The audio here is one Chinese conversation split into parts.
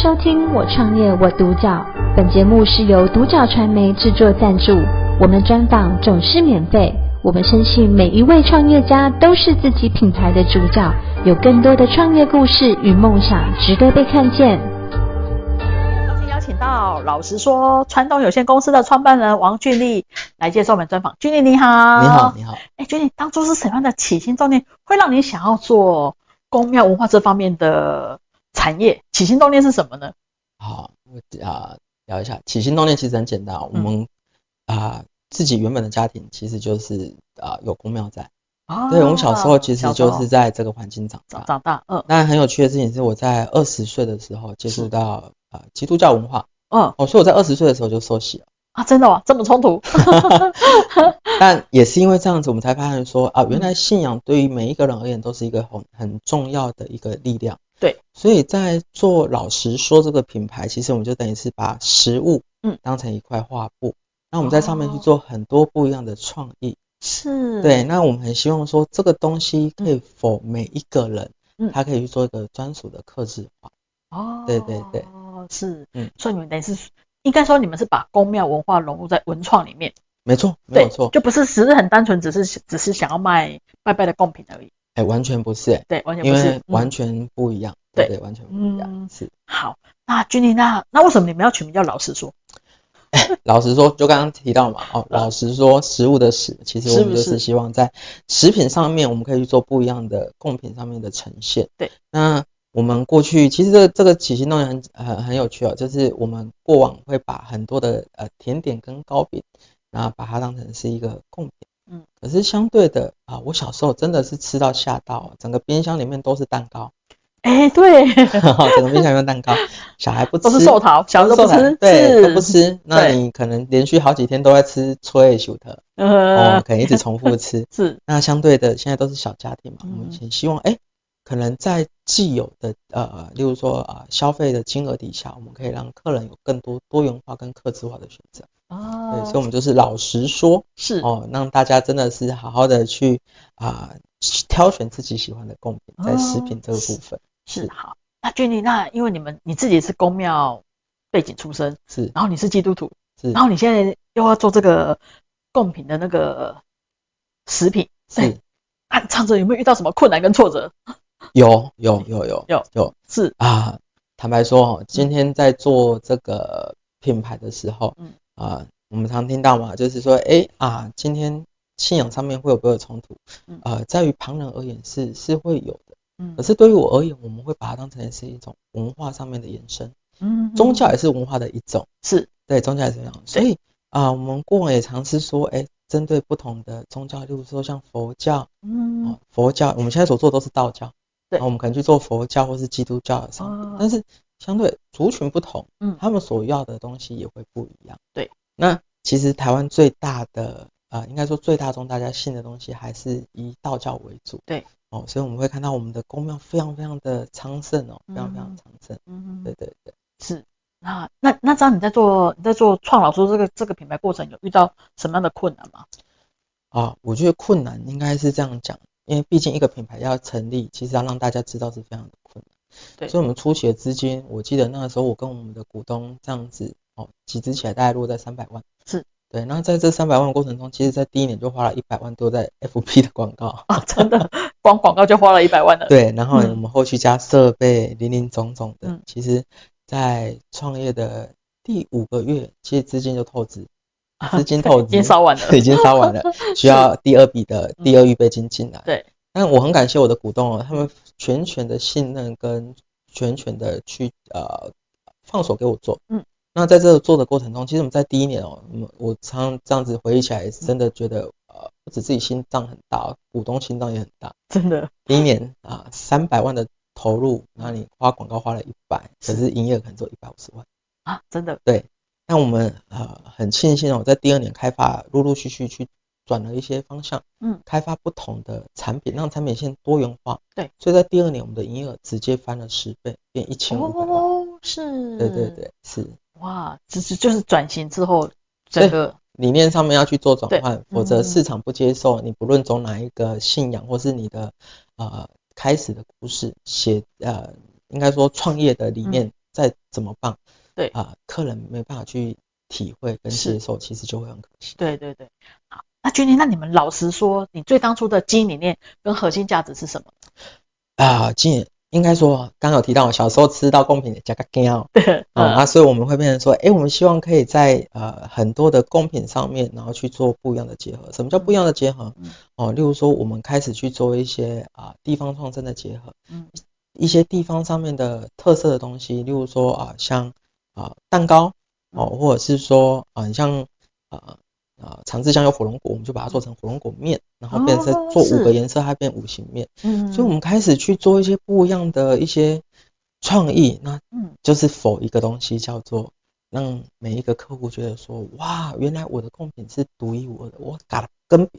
收听我创业我独角，本节目是由独角传媒制作赞助，我们专访总是免费。我们相信每一位创业家都是自己品牌的主角，有更多的创业故事与梦想值得被看见。今天邀请到老实说传统有限公司的创办人王俊立来接受我们专访。俊立你好，你好，你好。哎，俊立当初是什么样的起心动念，会让你想要做公庙文化这方面的？产业起心动念是什么呢？好，我啊聊一下起心动念，其实很简单。嗯、我们啊自己原本的家庭其实就是啊有公庙在。啊，对，我们小时候其实就是在这个环境长大。长大，嗯。但很有趣的事情是，我在二十岁的时候接触到啊基督教文化。嗯。哦，所以我在二十岁的时候就受洗了。啊，真的吗？这么冲突？但也是因为这样子，我们才发现说啊，原来信仰对于每一个人而言都是一个很很重要的一个力量。对，所以在做老实说这个品牌，其实我们就等于是把食物嗯。当成一块画布，那、嗯、我们在上面去做很多不一样的创意。是，对，那我们很希望说这个东西可以 for 每一个人，嗯，他可以去做一个专属的客制化。哦，对对对，哦是，嗯，所以你们等于是应该说你们是把宫庙文化融入在文创里面。没错，没有。错，就不是只是很单纯，只是只是想要卖拜拜的贡品而已。哎、欸，完全不是、欸，对，完全不是，因为完全不一样，嗯、对，对，完全不一样，嗯、是。好，那俊立，那那为什么你们要取名叫老实说？欸、老实说，就刚刚提到嘛，哦，老实说，食物的食，其实我们就是希望在食品上面，我们可以去做不一样的贡品上面的呈现。对，那我们过去其实这个这个起心动念很很很有趣哦，就是我们过往会把很多的呃甜点跟糕饼，然后把它当成是一个贡品。嗯，可是相对的啊，我小时候真的是吃到吓到，整个冰箱里面都是蛋糕。哎、欸，对，整个冰箱里面蛋糕，小孩不吃，都是寿桃，小孩都不吃，对，都不吃。那你可能连续好几天都在吃脆薯特，哦，可能一直重复吃。是，那相对的，现在都是小家庭嘛，嗯、我们也希望，哎、欸，可能在既有的呃，例如说啊、呃，消费的金额底下，我们可以让客人有更多多元化跟客制化的选择。哦，对，所以我们就是老实说，是。哦，让大家真的是好好的去啊、呃、挑选自己喜欢的贡品，在食品这个部分、哦、是，是。好。那俊立，那因为你们你自己是宫庙背景出身，是，然后你是基督徒，是，然后你现在又要做这个贡品的那个食品，是，啊，这样子有没有遇到什么困难跟挫折？有有有有有有，是。啊，坦白说哦，今天在做这个品牌的时候，嗯。啊、呃，我们常听到嘛，就是说，哎啊，今天信仰上面会有没有冲突？呃，在于旁人而言是是会有的，嗯，可是对于我而言，我们会把它当成是一种文化上面的延伸，嗯，宗教也是文化的一种，是。对，宗教也是这样，所以啊、呃，我们过往也尝试说，哎，针对不同的宗教，例如说像佛教，嗯、呃，佛教，我们现在所做的都是道教，对，我们可能去做佛教或是基督教的商品，但是。相对族群不同，嗯，他们所要的东西也会不一样。对，那其实台湾最大的，呃，应该说最大宗大家信的东西还是以道教为主。对，哦，所以我们会看到我们的宫庙非常非常的昌盛哦，非常非常昌盛。嗯嗯，对对对，是。那那那这样你在做你在做创老说这个这个品牌过程有遇到什么样的困难吗？啊，我觉得困难应该是这样讲，因为毕竟一个品牌要成立，其实要让大家知道是非常的。对，所以我们初期的资金，我记得那个时候我跟我们的股东这样子哦，集资起来大概落在三百万。是，对。那在这三百万的过程中，其实在第一年就花了一百万多在 FB 的广告啊，真的，光广告就花了一百万了。对，然后我们后续加设备，林林总总的，嗯、其实，在创业的第五个月，其实资金就透支，资金透支已经烧完了，已经烧完了，需要第二笔的第二预备金进来。对。但我很感谢我的股东哦，他们全权的信任跟全权的去呃放手给我做，嗯，那在这个做的过程中，其实我们在第一年哦，我常这样子回忆起来，真的觉得呃不止自己心脏很大，股东心脏也很大，真的。第一年啊三百万的投入，那你花广告花了一百，可是营业额可能做一百五十万啊，真的。对，那我们呃很庆幸哦，在第二年开发陆陆续续去。转了一些方向，嗯，开发不同的产品，让产品线多元化。对，所以在第二年，我们的营业额直接翻了十倍，变一千五百万。哦，是。对对对，是。哇，只是就是转型之后，整个理念上面要去做转换，否则市场不接受。你不论走哪一个信仰，或是你的呃开始的故事，写呃应该说创业的理念。嗯再怎么棒，对啊、呃，客人没办法去体会跟接受，其实就会很可惜。对对对，好，那君婷，那你们老实说，你最当初的经营理念跟核心价值是什么？啊，经营。应该说，刚有提到，小时候吃到贡品的加个羹，对，嗯、啊，所以我们会变成说，哎，我们希望可以在呃很多的贡品上面，然后去做不一样的结合。什么叫不一样的结合？嗯、哦，例如说，我们开始去做一些啊地方创生的结合，嗯，一些地方上面的特色的东西，例如说啊，像啊蛋糕，哦，或者是说啊，像啊。啊，长治乡有火龙果，我们就把它做成火龙果面，然后变成做五个颜色，它变五行面。嗯，所以我们开始去做一些不一样的一些创意，那嗯，就是否一个东西叫做让每一个客户觉得说，哇，原来我的贡品是独一无二的，我嘎了跟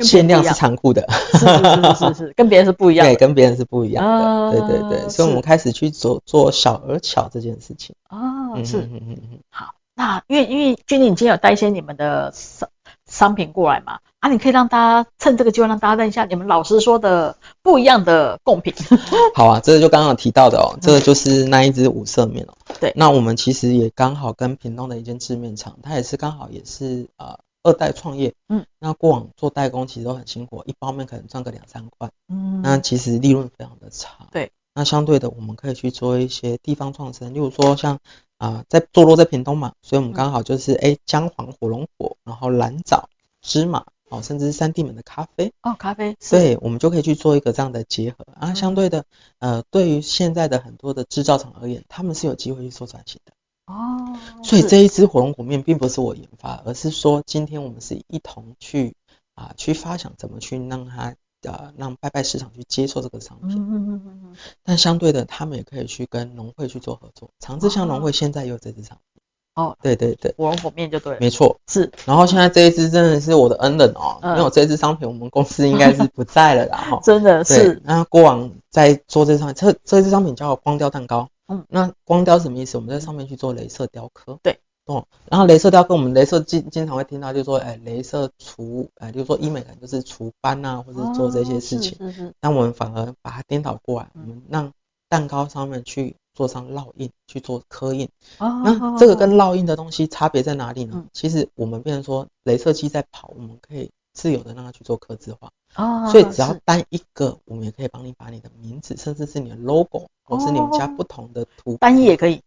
限量是残酷的，是是是是是，跟别人是不一样的，对，跟别人是不一样的，对对对，所以我们开始去做做小而巧这件事情。哦，是，嗯嗯嗯，好。那因为因为君婷，你今天有带一些你们的商商品过来嘛？啊，你可以让大家趁这个机会让大家认一下你们老师说的不一样的贡品。好啊，这个就刚刚有提到的哦，这个就是那一只五色面哦。对，那我们其实也刚好跟屏东的一间制面厂，它也是刚好也是呃二代创业。嗯，那过往做代工其实都很辛苦，一包面可能赚个两三块。嗯，那其实利润非常的差。对，那相对的，我们可以去做一些地方创生，例如说像。啊，在坐落在屏东嘛，所以我们刚好就是哎，姜黄火龙果，然后蓝藻、芝麻，哦，甚至是三地门的咖啡哦，咖啡，对，我们就可以去做一个这样的结合啊。相对的，呃，对于现在的很多的制造厂而言，他们是有机会去做转型的哦。所以这一支火龙果面并不是我研发，而是说今天我们是一同去啊，去发想怎么去让它。呃，让拜拜市场去接受这个商品，嗯嗯嗯嗯，但相对的，他们也可以去跟农会去做合作。长治乡农会现在也有这支商品，哦，对对对，火龙果面就对了，没错，是。然后现在这一支真的是我的恩人哦，因为我这支商品，我们公司应该是不在了啦 哈。真的是。那过往在做这商品，这这支商品叫光雕蛋糕，嗯，那光雕什么意思？我们在上面去做镭射雕刻，对。哦，然后镭射雕跟，我们镭射经经常会听到，就是说，哎，镭射除，哎，就是说医美就是除斑啊，或者做这些事情。哦、是是是。但我们反而把它颠倒过来，嗯、我们让蛋糕上面去做上烙印，去做刻印。哦。那这个跟烙印的东西差别在哪里呢？嗯、其实我们变成说，镭射机在跑，我们可以自由的让它去做刻字化。哦。所以只要单一个，我们也可以帮你把你的名字，甚至是你的 logo，或是你们家不同的图。单一也可以。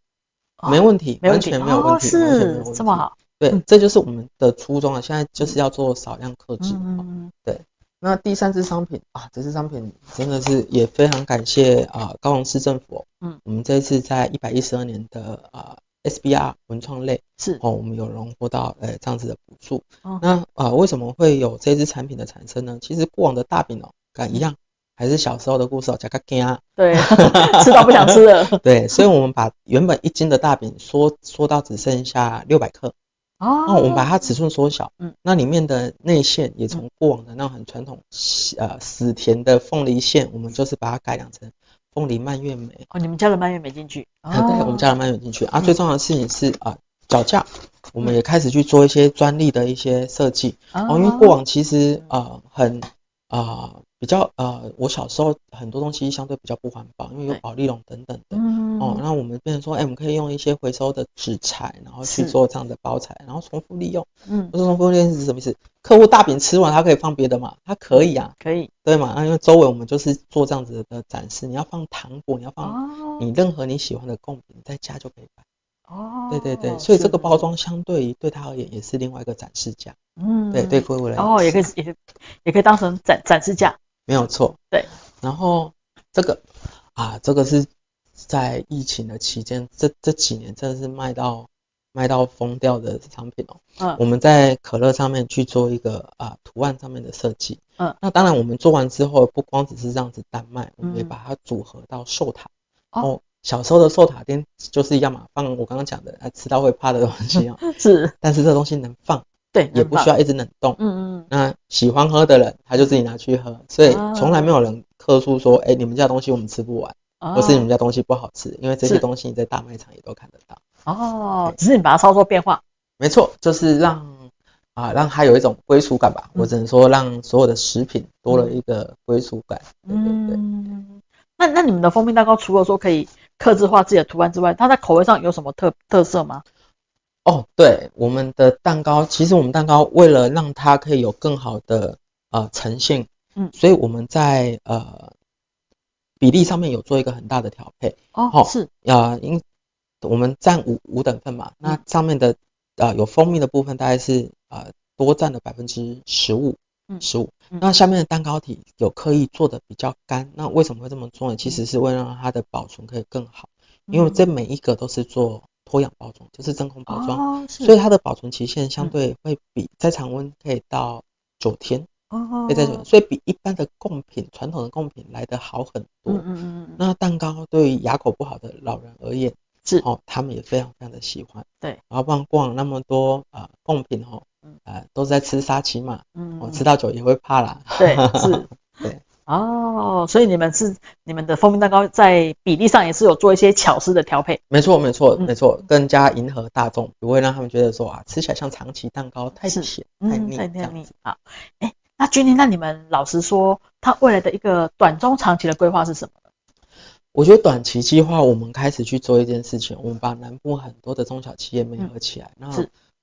没问题，完全没有问题，完全没有问题。这么好，对，这就是我们的初衷啊。现在就是要做少量克制。嗯，对。那第三支商品啊，这支商品真的是也非常感谢啊，高雄市政府。嗯，我们这一次在一百一十二年的啊 SBR 文创类是哦，我们有荣获到呃这样子的补助。那啊，为什么会有这支产品的产生呢？其实过往的大饼哦，跟一样。还是小时候的故事哦，加个羹，对，吃到不想吃了。对，所以我们把原本一斤的大饼缩缩到只剩下六百克。哦。那我们把它尺寸缩小，嗯，那里面的内馅也从过往的那种很传统，呃，死甜的凤梨馅，我们就是把它改良成凤梨蔓越莓。哦，你们加了蔓越莓进去？啊，对，我们加了蔓越莓进去。啊，最重要的事情是啊，脚架，我们也开始去做一些专利的一些设计。哦。因为过往其实呃很啊。比较呃，我小时候很多东西相对比较不环保，因为有保丽龙等等的。嗯。哦，那我们变成说，哎、欸，我们可以用一些回收的纸材，然后去做这样的包材，然后重复利用。嗯。不是重复利用是什么意思？客户大饼吃完，他可以放别的嘛？他可以啊。可以。对嘛？那因为周围我们就是做这样子的展示，你要放糖果，你要放你任何你喜欢的贡品，你在家就可以摆。哦。对对对，所以这个包装相对于对他而言也是另外一个展示架。嗯。对对，各位来。哦，也可以也可以也可以当成展展示架。没有错，对。然后这个啊，这个是在疫情的期间，这这几年真的是卖到卖到疯掉的商品哦。嗯。我们在可乐上面去做一个啊图案上面的设计。嗯。那当然，我们做完之后，不光只是这样子单卖，我们也把它组合到寿塔。哦。小时候的寿塔店就是一样嘛，放我刚刚讲的，吃到会怕的东西啊。是。但是这东西能放。对，也不需要一直冷冻。嗯嗯。那喜欢喝的人，他就自己拿去喝，所以从来没有人客诉说，哎，你们家东西我们吃不完，或是你们家东西不好吃，因为这些东西你在大卖场也都看得到。哦，只是你把它操作变化。没错，就是让啊让它有一种归属感吧。我只能说让所有的食品多了一个归属感。对对对。那那你们的蜂蜜蛋糕除了说可以刻制化自己的图案之外，它在口味上有什么特特色吗？哦，对，我们的蛋糕，其实我们蛋糕为了让它可以有更好的呃呈现，嗯，所以我们在呃比例上面有做一个很大的调配。哦，哦是啊，因、呃、我们占五五等份嘛，那上面的呃有蜂蜜的部分大概是呃多占了百分之十五，嗯，十五。那下面的蛋糕体有刻意做的比较干，那为什么会这么做呢？其实是为了让它的保存可以更好，因为这每一个都是做。脱氧包装就是真空包装，哦，所以它的保存期限相对会比在常温可以到九天，哦，可以在九天，所以比一般的贡品、传统的贡品来得好很多。嗯嗯嗯。那蛋糕对于牙口不好的老人而言，是哦，他们也非常非常的喜欢。对，然后不然过往那么多呃贡品哦，呃都是在吃沙琪玛，嗯，哦吃到酒也会怕啦。对，是，对。哦，所以你们是你们的蜂蜜蛋糕在比例上也是有做一些巧思的调配。没错，没错，没错，更加迎合大众，不会让他们觉得说啊，吃起来像长崎蛋糕太甜、太腻、太腻。好，哎，那君妮，那你们老实说，他未来的一个短中长期的规划是什么？我觉得短期计划，我们开始去做一件事情，我们把南部很多的中小企业联合起来，那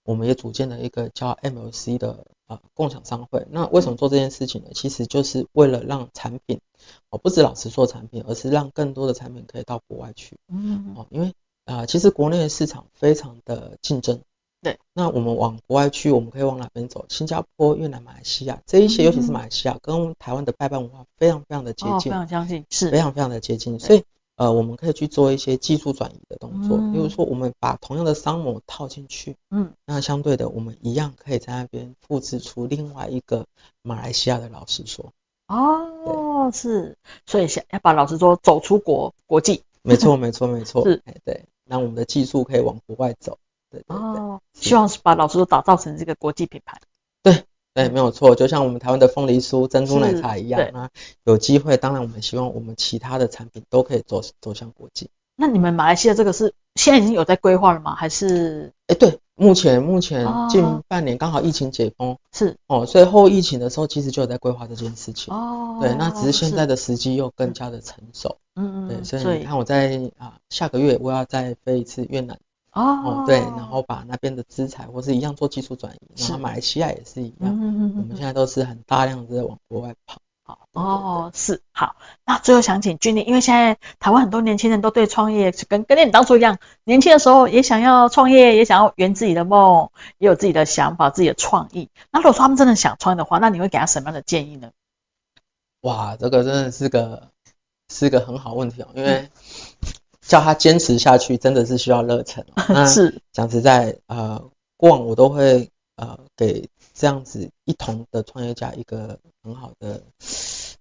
我们也组建了一个叫 MLC 的。啊，共享商会，那为什么做这件事情呢？其实就是为了让产品，哦，不止老实做产品，而是让更多的产品可以到国外去。嗯，哦，因为啊、呃，其实国内的市场非常的竞争。对，那我们往国外去，我们可以往哪边走？新加坡、越南、马来西亚这一些，尤其是马来西亚，跟台湾的拜拜文化非常非常的接近，哦、非常相近，是非常非常的接近，所以。呃，我们可以去做一些技术转移的动作，比如说我们把同样的商模套进去，嗯，那相对的，我们一样可以在那边复制出另外一个马来西亚的老师说。哦，是，所以想要把老师说走出国国际。没错，没错，没错。是，对，让我们的技术可以往国外走。对对对。哦，希望是把老师说打造成这个国际品牌。对。对，没有错，就像我们台湾的凤梨酥、珍珠奶茶一样那。有机会，当然我们希望我们其他的产品都可以走走向国际。那你们马来西亚这个是现在已经有在规划了吗？还是？哎，对，目前目前近半年刚好疫情解封，是哦，所以后疫情的时候其实就有在规划这件事情。哦，对，那只是现在的时机又更加的成熟。嗯嗯。对，所以你看我在啊下个月我要再飞一次越南。哦，对，然后把那边的资材或是一样做技术转移，然后马来西亚也是一样，我们现在都是很大量的在往国外跑。好，哦，是好。那最后想请君妮，因为现在台湾很多年轻人都对创业跟跟你当初一样，年轻的时候也想要创业，也想要圆自己的梦，也有自己的想法、自己的创意。那如果说他们真的想创业的话，那你会给他什么样的建议呢？哇，这个真的是个是个很好问题哦，因为。叫他坚持下去，真的是需要热忱。哦。是，讲实在，呃，过往我都会呃给这样子一同的创业家一个很好的，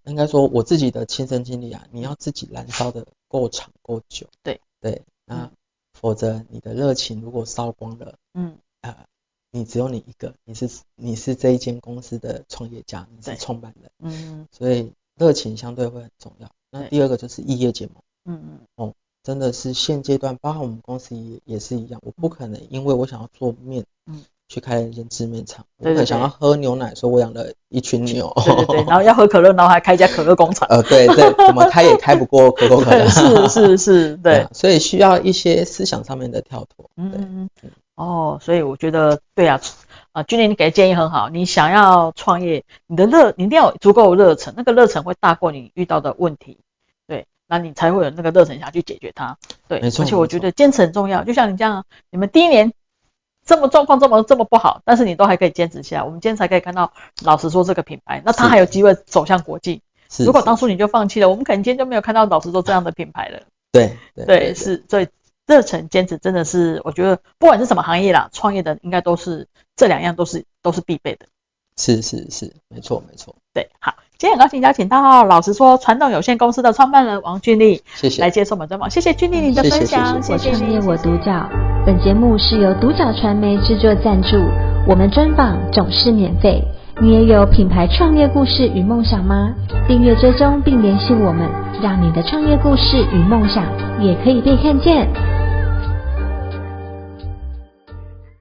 应该说我自己的亲身经历啊，你要自己燃烧的够长够久。对。对，那否则你的热情如果烧光了，嗯。呃，你只有你一个，你是你是这一间公司的创业家，你是创办人，嗯，所以热情相对会很重要。那第二个就是异业结盟，嗯嗯。哦。真的是现阶段，包括我们公司也也是一样，我不可能因为我想要做面，嗯，去开一间制面厂。我很想要喝牛奶，说我养了一群牛。对对对，然后要喝可乐，然后还开一家可乐工厂。呃，对对，怎么开也开不过可口可乐。是是是，对，对。所以需要一些思想上面的跳脱。嗯嗯。哦，所以我觉得对啊，啊，君林你给的建议很好。你想要创业，你的热，你一定要有足够的热忱，那个热忱会大过你遇到的问题。那你才会有那个热忱想去解决它，对，没错。而且我觉得坚持很重要，就像你这样，你们第一年这么状况这么这么不好，但是你都还可以坚持下来。我们今天才可以看到，老实说这个品牌，那它还有机会走向国际。是。如果当初你就放弃了，我们可能今天就没有看到老实说这样的品牌了。对对，对，对，是。所以热忱坚持真的是，我觉得不管是什么行业啦，创业的应该都是这两样都是都是必备的。是是是，没错没错。对，好。今天很高兴邀请到老实说传统有限公司的创办人王俊丽谢谢。来接受我们专访谢谢俊丽你的分享我创业我独角本节目是由独角传媒制作赞助我们专访总是免费。你也有品牌创业故事与梦想吗？订阅追踪并联系我们让你的创业故事与梦想也可以被看见。